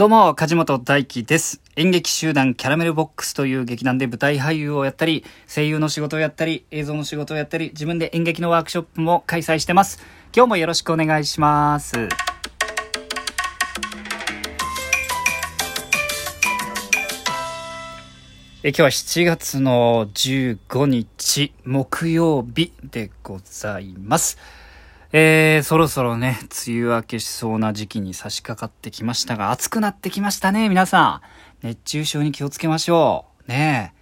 どうも、梶本大輝です。演劇集団キャラメルボックスという劇団で舞台俳優をやったり、声優の仕事をやったり、映像の仕事をやったり、自分で演劇のワークショップも開催してます。今日もよろしくお願いします。え今日は7月の15日木曜日でございます。えー、そろそろね、梅雨明けしそうな時期に差し掛かってきましたが、暑くなってきましたね、皆さん。熱中症に気をつけましょう。ね。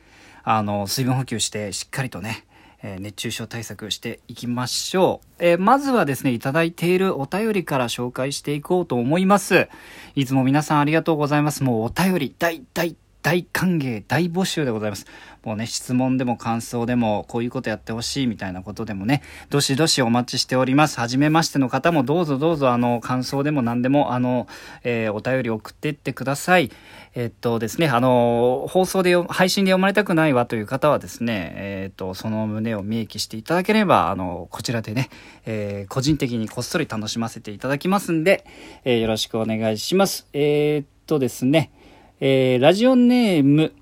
あの、水分補給して、しっかりとね、えー熱中症対策していきましょう。えーまずはですね、いただいているお便りから紹介していこうと思います。いつも皆さんありがとうございます。もうお便り、大、大、大歓迎、大募集でございます。もうね、質問でも感想でも、こういうことやってほしいみたいなことでもね、どしどしお待ちしております。はじめましての方もどうぞどうぞ、あの、感想でも何でも、あの、えーお便り送ってってください。えっとですね、あの、放送で、配信で読まれたくないわという方はですね、えっと、その旨を明記していただければ、あの、こちらでね、え個人的にこっそり楽しませていただきますんで、えよろしくお願いします。えっとですね、えーラジオネーム、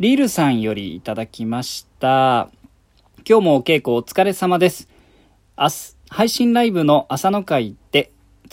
リルさんよりいただきました。今日もお稽古お疲れ様です。明日、配信ライブの朝の会で、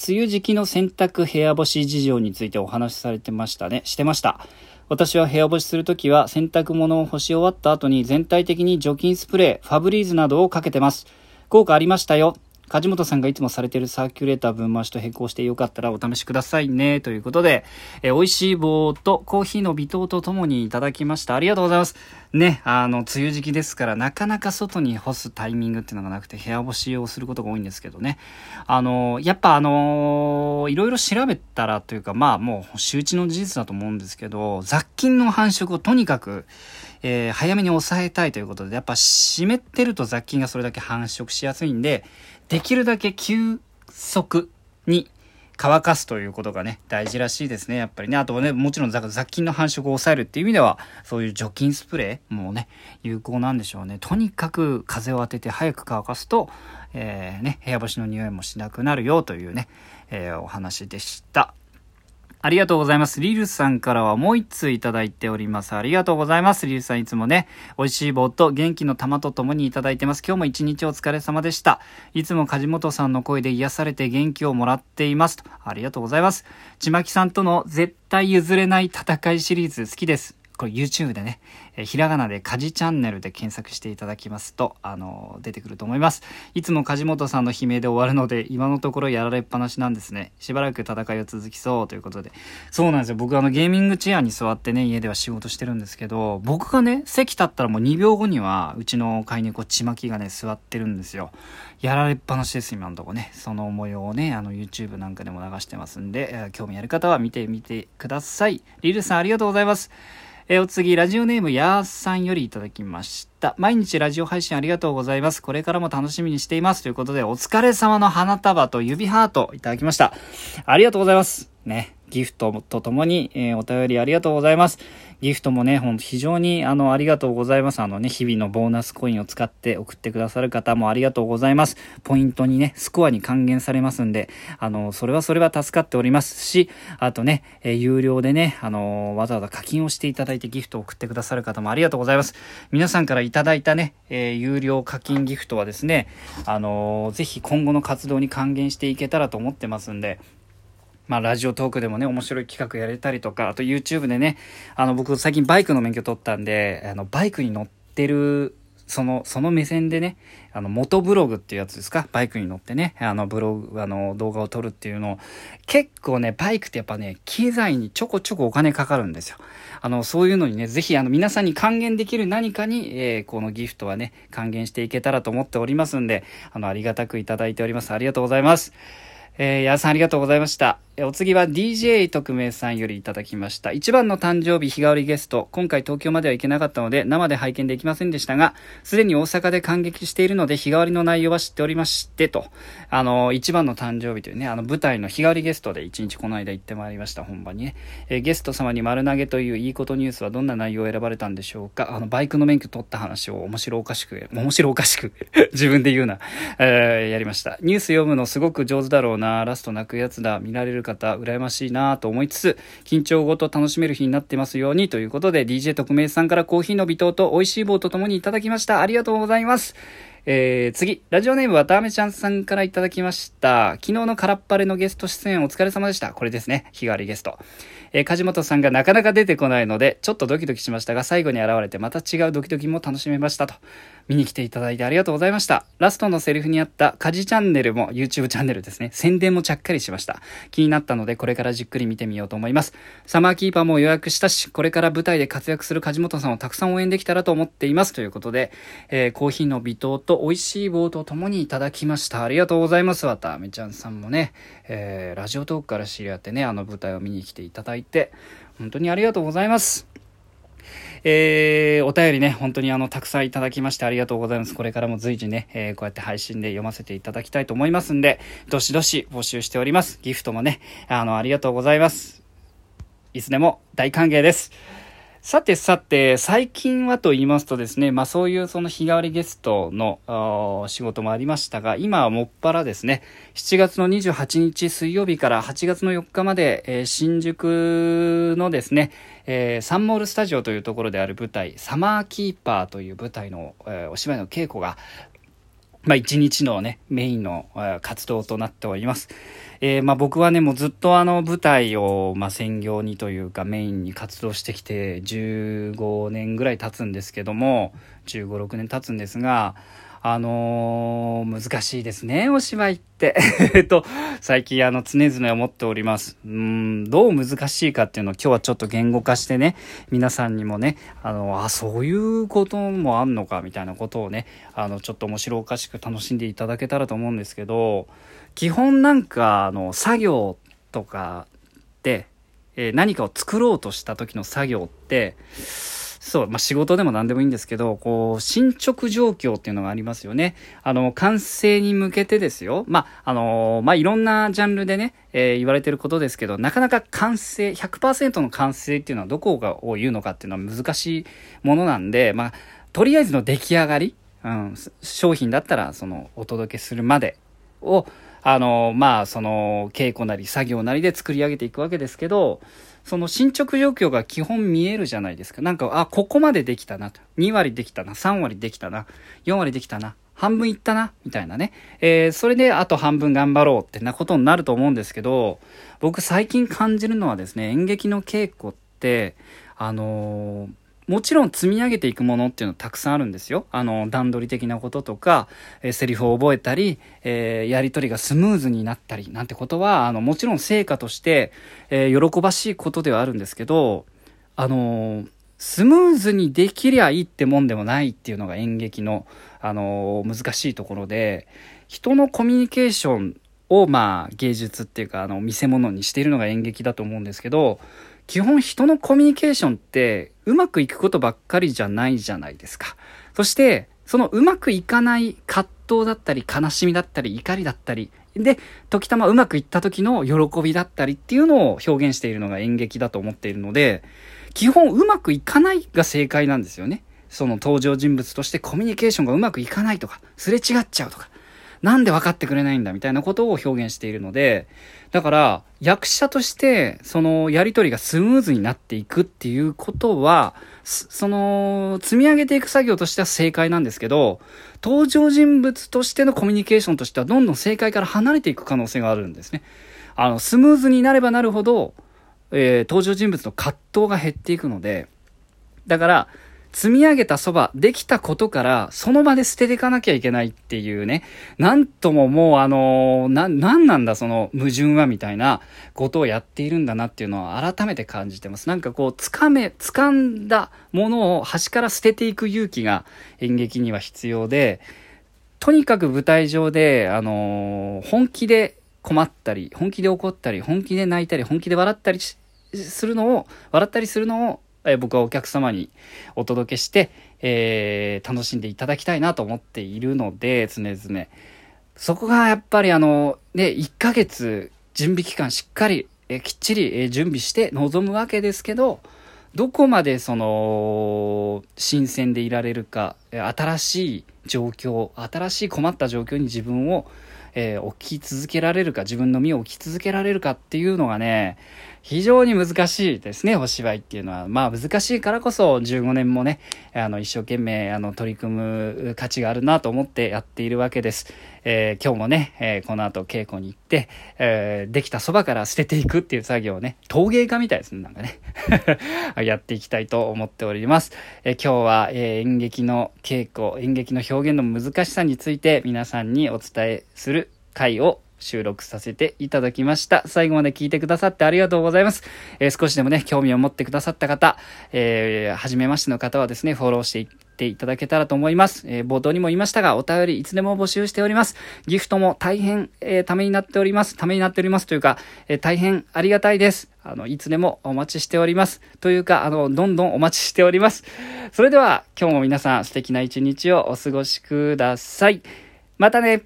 梅雨時期の洗濯部屋干し事情についてお話しされてましたね。してました。私は部屋干しするときは洗濯物を干し終わった後に全体的に除菌スプレー、ファブリーズなどをかけてます。効果ありましたよ。梶本さんがいつもされているサーキュレーター分回しと並行してよかったらお試しくださいね。ということで、えー美味しい棒とコーヒーの微糖とともにいただきました。ありがとうございます。ね、あの、梅雨時期ですから、なかなか外に干すタイミングっていうのがなくて、部屋干しをすることが多いんですけどね。あの、やっぱあのいろいろ調べたらというか、まあもう周知の事実だと思うんですけど、雑菌の繁殖をとにかく、えー早めに抑えたいということで、やっぱ湿ってると雑菌がそれだけ繁殖しやすいんで、できるだけ急速に乾かすということがね、大事らしいですね、やっぱりね。あとはね、もちろん雑菌の繁殖を抑えるっていう意味では、そういう除菌スプレーもね、有効なんでしょうね。とにかく風を当てて早く乾かすと、えーね、部屋干しの匂いもしなくなるよというね、えーお話でした。ありがとうございます。リルさんからはもう一通いただいております。ありがとうございます。リルさんいつもね、美味しい棒と元気の玉と共にいただいてます。今日も一日お疲れ様でした。いつも梶本さんの声で癒されて元気をもらっています。とありがとうございます。ちまきさんとの絶対譲れない戦いシリーズ好きです。これ YouTube でね、えーひらがなでカジチャンネルで検索していただきますと、あのー出てくると思います。いつも梶本さんの悲鳴で終わるので、今のところやられっぱなしなんですね。しばらく戦いは続きそうということで。そうなんですよ。僕あのゲーミングチェアに座ってね、家では仕事してるんですけど、僕がね、席立ったらもう2秒後には、うちの飼い猫ちまきがね、座ってるんですよ。やられっぱなしです、今のとこね。その模様をね、あの YouTube なんかでも流してますんで、えー興味ある方は見てみてください。リルさんありがとうございます。えーお次、ラジオネームやーさんよりいただきました。毎日ラジオ配信ありがとうございます。これからも楽しみにしています。ということで、お疲れ様の花束と指ハートいただきました。ありがとうございます。ね。ギフトとともに、えーお便りありがとうございます。ギフトもね、ほんと非常にあの、ありがとうございます。あのね、日々のボーナスコインを使って送ってくださる方もありがとうございます。ポイントにね、スコアに還元されますんで、あの、それはそれは助かっておりますし、あとね、えー有料でね、あの、わざわざ課金をしていただいてギフトを送ってくださる方もありがとうございます。皆さんからいただいたね、えー有料課金ギフトはですね、あの、ぜひ今後の活動に還元していけたらと思ってますんで、まあ、ラジオトークでもね、面白い企画やれたりとか、あと YouTube でね、あの、僕最近バイクの免許取ったんで、あの、バイクに乗ってる、その、その目線でね、あの、元ブログっていうやつですか？バイクに乗ってね、あの、ブログ、あの、動画を撮るっていうのを、結構ね、バイクってやっぱね、機材にちょこちょこお金かかるんですよ。あの、そういうのにね、ぜひ、あの、皆さんに還元できる何かに、えーこのギフトはね、還元していけたらと思っておりますんで、あの、ありがたくいただいております。ありがとうございます。えー、やーさんありがとうございました。お次は DJ 特命さんよりいただきました。一番の誕生日日替わりゲスト。今回東京までは行けなかったので生で拝見できませんでしたが、すでに大阪で感激しているので日替わりの内容は知っておりましてと。あの、一番の誕生日というね、あの舞台の日替わりゲストで一日この間行ってまいりました、本番にね。えーゲスト様に丸投げといういいことニュースはどんな内容を選ばれたんでしょうか。あの、バイクの免許取った話を面白おかしく、面白おかしく、自分で言うな、えーやりました。ニュース読むのすごく上手だろうな、ラスト泣くやつだ、見られる方、羨ましいなと思いつつ、緊張ごと楽しめる日になってますようにということで、DJ 特命さんからコーヒーの微糖と美味しい棒とともにいただきました。ありがとうございます。えー、次、ラジオネームはたあめちゃんさんからいただきました。昨日の空っぱれのゲスト出演お疲れ様でした。これですね。日替わりゲスト。えー、梶本さんがなかなか出てこないので、ちょっとドキドキしましたが、最後に現れてまた違うドキドキも楽しめましたと。見に来ていただいてありがとうございました。ラストのセリフにあった家事チャンネルも YouTube チャンネルですね。宣伝もちゃっかりしました。気になったのでこれからじっくり見てみようと思います。サマーキーパーも予約したし、これから舞台で活躍する梶本さんをたくさん応援できたらと思っています。ということで、えー、コーヒーの微糖と美味しい棒とともにいただきました。ありがとうございます。わたあめちゃんさんもね、えー、ラジオトークから知り合ってね、あの舞台を見に来ていただいて、本当にありがとうございます。えー、お便りね、本当にあの、たくさんいただきましてありがとうございます。これからも随時ね、えー、こうやって配信で読ませていただきたいと思いますんで、どしどし募集しております。ギフトもね、あの、ありがとうございます。いつでも大歓迎です。さてさて、最近はと言いますとですね、まあそういうその日替わりゲストの仕事もありましたが、今はもっぱらですね、7月の28日水曜日から8月の4日まで、えー、新宿のですね、えー、サンモールスタジオというところである舞台、サマーキーパーという舞台の、えー、お芝居の稽古がまあ、一日のね、メインの活動となっております。えー、まあ、僕はね、もうずっとあの舞台を、まあ、専業にというかメインに活動してきて15年ぐらい経つんですけども、15、6年経つんですが、あのー、難しいですね、お芝居って。えっと、最近あの、常々思っております。うん、どう難しいかっていうのを今日はちょっと言語化してね、皆さんにもね、あの、あ、そういうこともあんのか、みたいなことをね、あの、ちょっと面白おかしく楽しんでいただけたらと思うんですけど、基本なんか、あの、作業とかで、えー、何かを作ろうとした時の作業って、そう、まあ、仕事でも何でもいいんですけど、こう、進捗状況っていうのがありますよね。あの、完成に向けてですよ。まあ、あの、まあ、いろんなジャンルでね、えー、言われてることですけど、なかなか完成、100%の完成っていうのはどこがを言うのかっていうのは難しいものなんで、まあ、とりあえずの出来上がり、うん、商品だったら、その、お届けするまでを、あの、まあ、その、稽古なり作業なりで作り上げていくわけですけど、その進捗状況が基本見えるじゃないですか。なんか、あ、ここまでできたなと。2割できたな。3割できたな。4割できたな。半分いったな。みたいなね。えー、それであと半分頑張ろうってなことになると思うんですけど、僕最近感じるのはですね、演劇の稽古って、あのーもちろん積み上げていくものっていうのはたくさんあるんですよ。あの、段取り的なこととか、えー、セリフを覚えたり、えー、やりとりがスムーズになったり、なんてことは、あの、もちろん成果として、えー、喜ばしいことではあるんですけど、あのスムーズにできりゃいいってもんでもないっていうのが演劇の、あの難しいところで、人のコミュニケーションを、まあ、芸術っていうか、あの、見せ物にしているのが演劇だと思うんですけど、基本人のコミュニケーションってうまくいくことばっかりじゃないじゃないですか。そして、そのうまくいかない葛藤だったり悲しみだったり怒りだったり、で、時たまうまくいった時の喜びだったりっていうのを表現しているのが演劇だと思っているので、基本うまくいかないが正解なんですよね。その登場人物としてコミュニケーションがうまくいかないとか、すれ違っちゃうとか、なんで分かってくれないんだみたいなことを表現しているので、だから、役者として、そのやりとりがスムーズになっていくっていうことは、その、積み上げていく作業としては正解なんですけど、登場人物としてのコミュニケーションとしてはどんどん正解から離れていく可能性があるんですね。あの、スムーズになればなるほど、えー、登場人物の葛藤が減っていくので、だから、積み上げたそば、できたことから、その場で捨てていかなきゃいけないっていうね、なんとももうあのな、なんなんだその矛盾はみたいなことをやっているんだなっていうのは改めて感じてます。なんかこう、掴め、掴んだものを端から捨てていく勇気が演劇には必要で、とにかく舞台上で、あの本気で困ったり、本気で怒ったり、本気で泣いたり、本気で笑ったりするのを、笑ったりするのをえ僕はお客様にお届けして、えー、楽しんでいただきたいなと思っているので、常々。そこがやっぱりあの、ね、1ヶ月準備期間しっかり、えきっちり、え準備して臨むわけですけど、どこまでその、新鮮でいられるか、新しい状況、新しい困った状況に自分を、えー、起き続けられるか、自分の身を置き続けられるかっていうのがね、非常に難しいですね、お芝居っていうのは。まあ難しいからこそ15年もね、あの一生懸命あの取り組む価値があるなと思ってやっているわけです。えー、今日もね、えー、この後稽古に行って、えー、できたそばから捨てていくっていう作業をね、陶芸家みたいですね、なんかね。やっていきたいと思っております。え今日は、え演劇の稽古、演劇の表現の難しさについて皆さんにお伝えする回を収録させていただきました。最後まで聞いてくださってありがとうございます。えー、少しでもね、興味を持ってくださった方、えー、初めましての方はですね、フォローしていっていただけたらと思います。えー、冒頭にも言いましたが、お便りいつでも募集しております。ギフトも大変、えー、ためになっております。ためになっておりますというか、えー、大変ありがたいです。あの、いつでもお待ちしております。というか、あの、どんどんお待ちしております。それでは、今日も皆さん素敵な一日をお過ごしください。またね